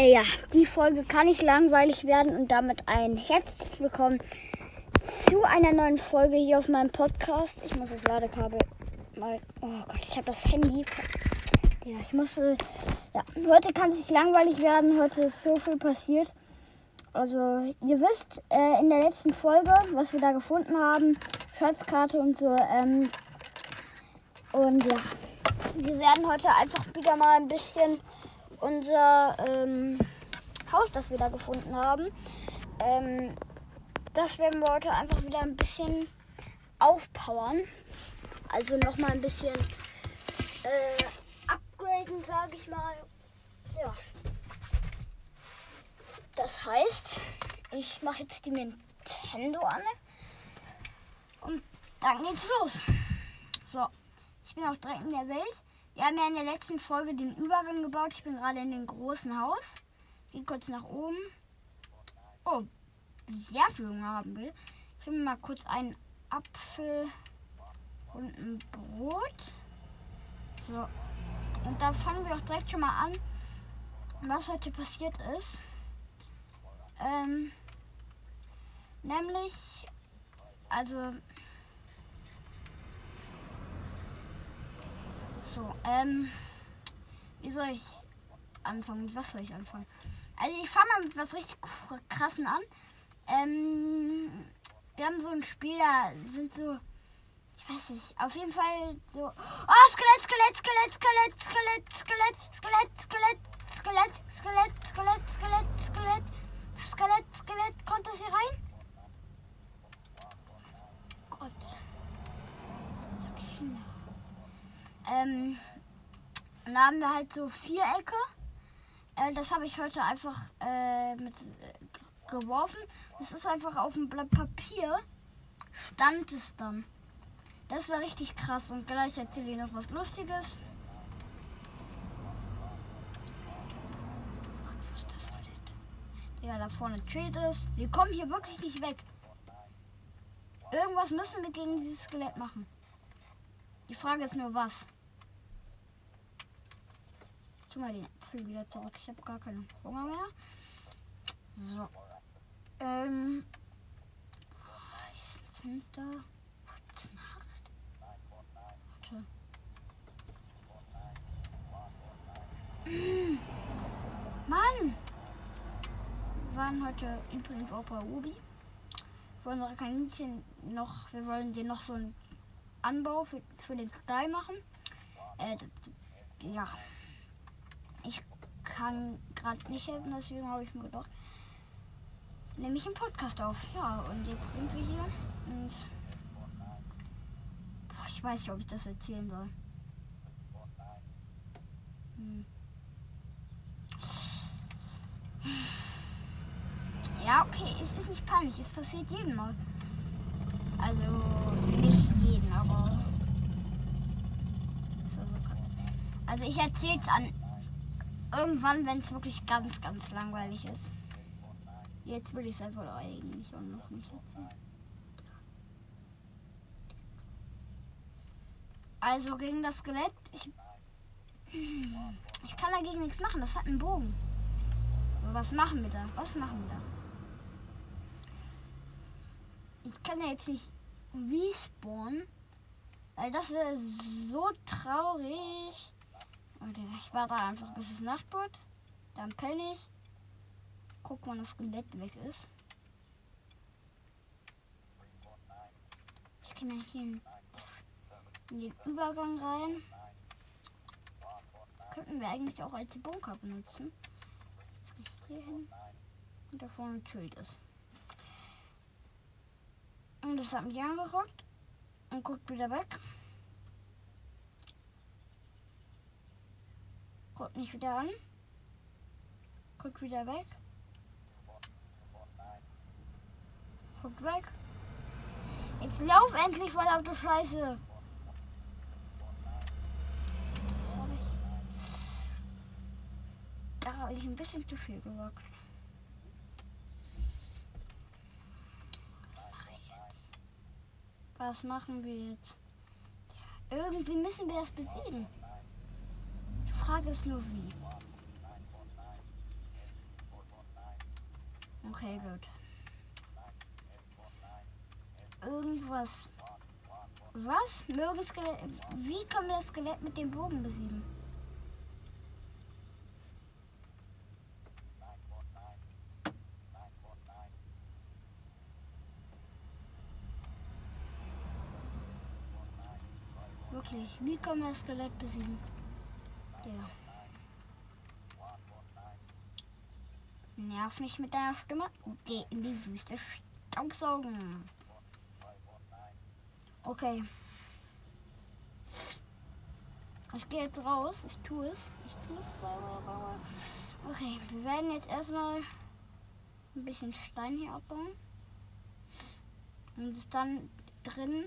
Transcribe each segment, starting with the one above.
Äh, ja, die Folge kann nicht langweilig werden und damit ein herzliches Willkommen zu einer neuen Folge hier auf meinem Podcast. Ich muss das Ladekabel mal. Oh Gott, ich habe das Handy. Ja, ich muss. Äh, ja, heute kann es nicht langweilig werden. Heute ist so viel passiert. Also, ihr wisst, äh, in der letzten Folge, was wir da gefunden haben, Schatzkarte und so. Ähm, und ja, wir werden heute einfach wieder mal ein bisschen unser ähm, Haus, das wir da gefunden haben, ähm, das werden wir heute einfach wieder ein bisschen aufpowern. Also nochmal ein bisschen äh, upgraden, sage ich mal. Ja. Das heißt, ich mache jetzt die Nintendo an und dann geht's los. So, ich bin auch direkt in der Welt. Wir haben ja in der letzten Folge den Übergang gebaut. Ich bin gerade in dem großen Haus. Gehe kurz nach oben. Oh, sehr viel Hunger haben will. Ich mir mal kurz einen Apfel und ein Brot. So. Und da fangen wir auch direkt schon mal an, was heute passiert ist. Ähm, nämlich, also So, ähm, wie soll ich anfangen? Mit was soll ich anfangen? Also ich fange mal mit was richtig krassen an. Ähm, wir haben so ein Spiel, da sind so, ich weiß nicht, auf jeden Fall so. Oh, Skelett, Skelett, Skelett, Skelett, Skelett, Skelett, dann haben wir halt so Vierecke. Äh, das habe ich heute einfach äh, mit äh, geworfen. Das ist einfach auf dem Blatt Papier. Stand es dann. Das war richtig krass. Und gleich erzähle ich noch was Lustiges. Ja, da vorne Treat ist. Wir kommen hier wirklich nicht weg. Irgendwas müssen wir gegen dieses Skelett machen. Die Frage ist nur was. Tu mal den Äpfel wieder zurück. Ich habe gar keinen Hunger mehr. So. Ähm. Hier ist ein Fenster. Gute Nacht. Warte. Mann! Wir waren heute übrigens auch bei Ubi. Für unsere Kaninchen noch, wir wollen dir noch so einen Anbau für, für den Stall machen. Äh, ja ich kann gerade nicht helfen, deswegen habe ich mir gedacht, nehme ich einen Podcast auf. Ja, und jetzt sind wir hier und boah, ich weiß nicht, ob ich das erzählen soll. Hm. Ja, okay, es ist nicht peinlich, es passiert jedem Mal. Also nicht jeden, aber. Also ich erzähle es an irgendwann, wenn es wirklich ganz, ganz langweilig ist. Jetzt will ich es einfach eigentlich auch noch nicht erzählen. Also gegen das Skelett. Ich, ich kann dagegen nichts machen. Das hat einen Bogen. Aber was machen wir da? Was machen wir da? Ich kann ja jetzt nicht respawnen. Weil das ist so traurig. Und ich warte einfach bis es Nacht wird. Dann penne ich. Guck, wann das Skelett weg ist. Ich kann ja hier in, das, in den Übergang rein. Könnten wir eigentlich auch als Bunker benutzen. Jetzt gehe ich hier hin. Und da vorne ein Schild ist. Und das hat mich angeguckt. Und guckt wieder weg. Guckt nicht wieder an. Guckt wieder weg. Guckt weg. Jetzt lauf endlich, verdammte Scheiße. Das habe ich. Da habe ich ein bisschen zu viel gewagt. Was mache ich jetzt? Was machen wir jetzt? Irgendwie müssen wir das besiegen. Wie. Okay, gut. Irgendwas. Was? Mögen Skelett. Wie können wir das Skelett mit dem Bogen besiegen? Wirklich, wie können wir das Skelett besiegen? Ja. Nerv nicht mit deiner Stimme. Geh in die Wüste Staubsaugen. Okay. Ich gehe jetzt raus. Ich tue es. Ich tue es. Okay, wir werden jetzt erstmal ein bisschen Stein hier abbauen. Und dann drin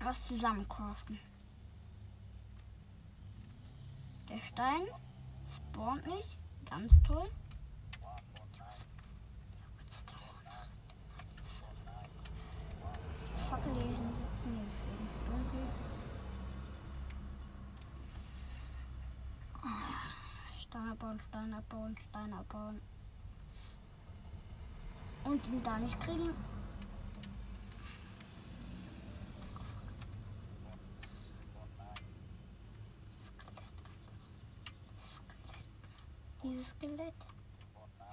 was zusammencraften. Der Stein spawnt nicht. Ganz toll. Fackel hier hinsetzen. Jetzt ist dunkel. Stein abbauen, Stein abbauen, Stein abbauen. Und ihn da nicht kriegen. Dieses Skelett.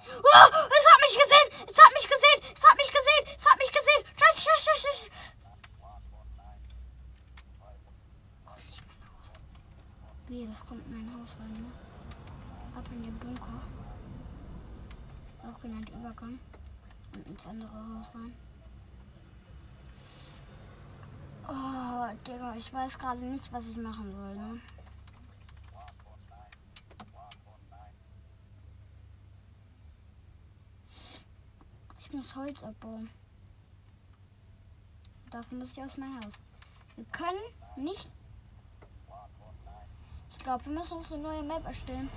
Oh, es hat mich gesehen! Es hat mich gesehen! Es hat mich gesehen! Es hat mich gesehen! Scheiße, scheiße, scheiße! Wie, das kommt in mein Haus rein, ne? Ab in den Bunker. Auch genannt Übergang. Und ins andere Haus rein. Oh, Digga, ich weiß gerade nicht, was ich machen soll, ne? Ich muss Holz abbauen. Dafür muss ich aus meinem Haus. Wir können nicht. Ich glaube, wir müssen uns eine neue Map erstellen.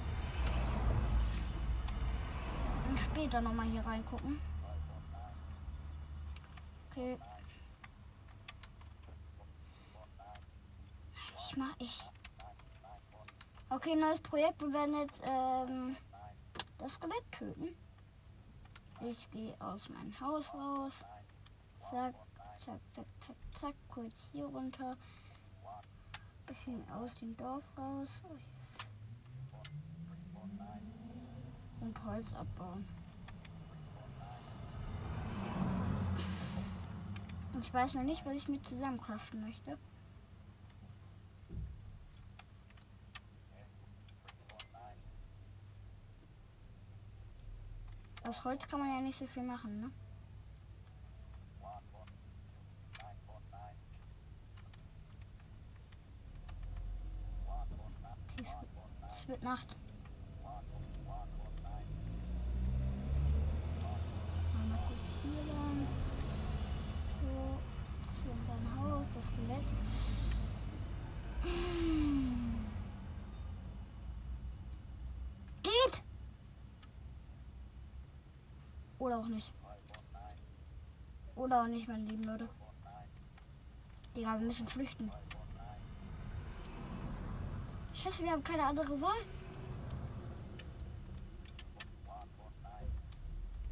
Und später nochmal hier reingucken. Okay. Ich mach ich. Okay, neues Projekt. Wir werden jetzt ähm, das Skelett töten. Ich gehe aus meinem Haus raus. Zack, zack, zack, zack, zack. Kurz hier runter. Bisschen aus dem Dorf raus. Und Holz abbauen. Ich weiß noch nicht, was ich mit zusammencraften möchte. Aus Holz kann man ja nicht so viel machen, ne? Es wird Nacht. Mal kurz hier lang. So, zu unserem Haus, das Skelett. Geht! Oder auch nicht. Oder auch nicht, meine lieben Leute. Digga, wir müssen flüchten. Scheiße, wir haben keine andere Wahl.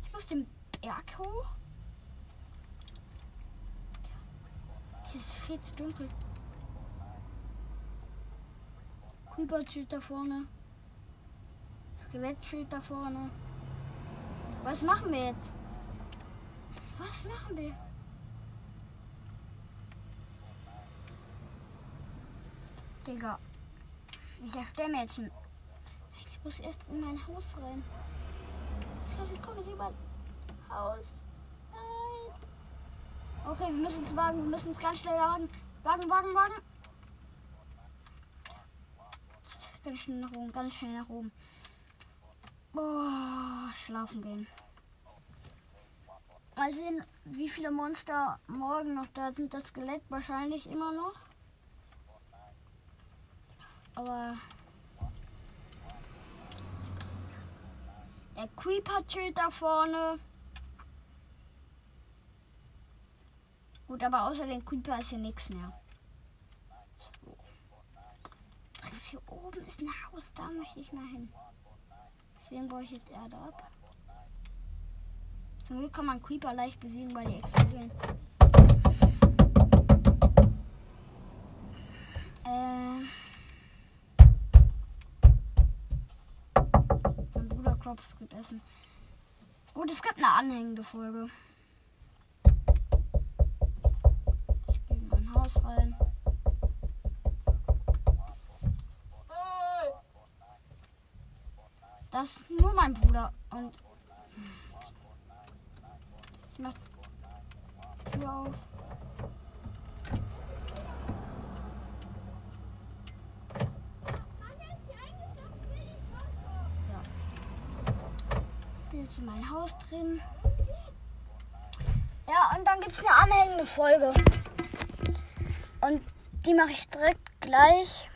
Ich muss den Berg hoch. Hier ist viel zu dunkel. Creeper steht da vorne. Skelett steht da vorne. Was machen wir jetzt? Was machen wir? Digga. Ich erstelle mir jetzt ein. Ich muss erst in mein Haus rein. Ich komme nicht in mein Haus. Nein. Okay, wir müssen es wagen. Wir müssen es ganz schnell wagen. Wagen, wagen, wagen. Ganz schnell nach oben, ganz schnell nach oben. Boah, schlafen gehen. Mal sehen, wie viele Monster morgen noch da sind. Das Skelett wahrscheinlich immer noch. Aber der Creeper chillt da vorne. Gut, aber außer den Creeper ist hier nichts mehr. So. Hier oben ist ein Haus, da möchte ich mal hin. Deswegen baue ich jetzt Erde ab. Zum Glück kann man Creeper leicht besiegen, weil die explodieren. Äh. Mein Bruder klopft, es gibt Essen. Gut, es gibt eine anhängende Folge. Ich gehe in mein Haus rein. Das ist nur mein Bruder und ich mach Tür auf. Ich bin jetzt in mein Haus drin. Ja, und dann gibt es eine anhängende Folge. Und die mache ich direkt gleich.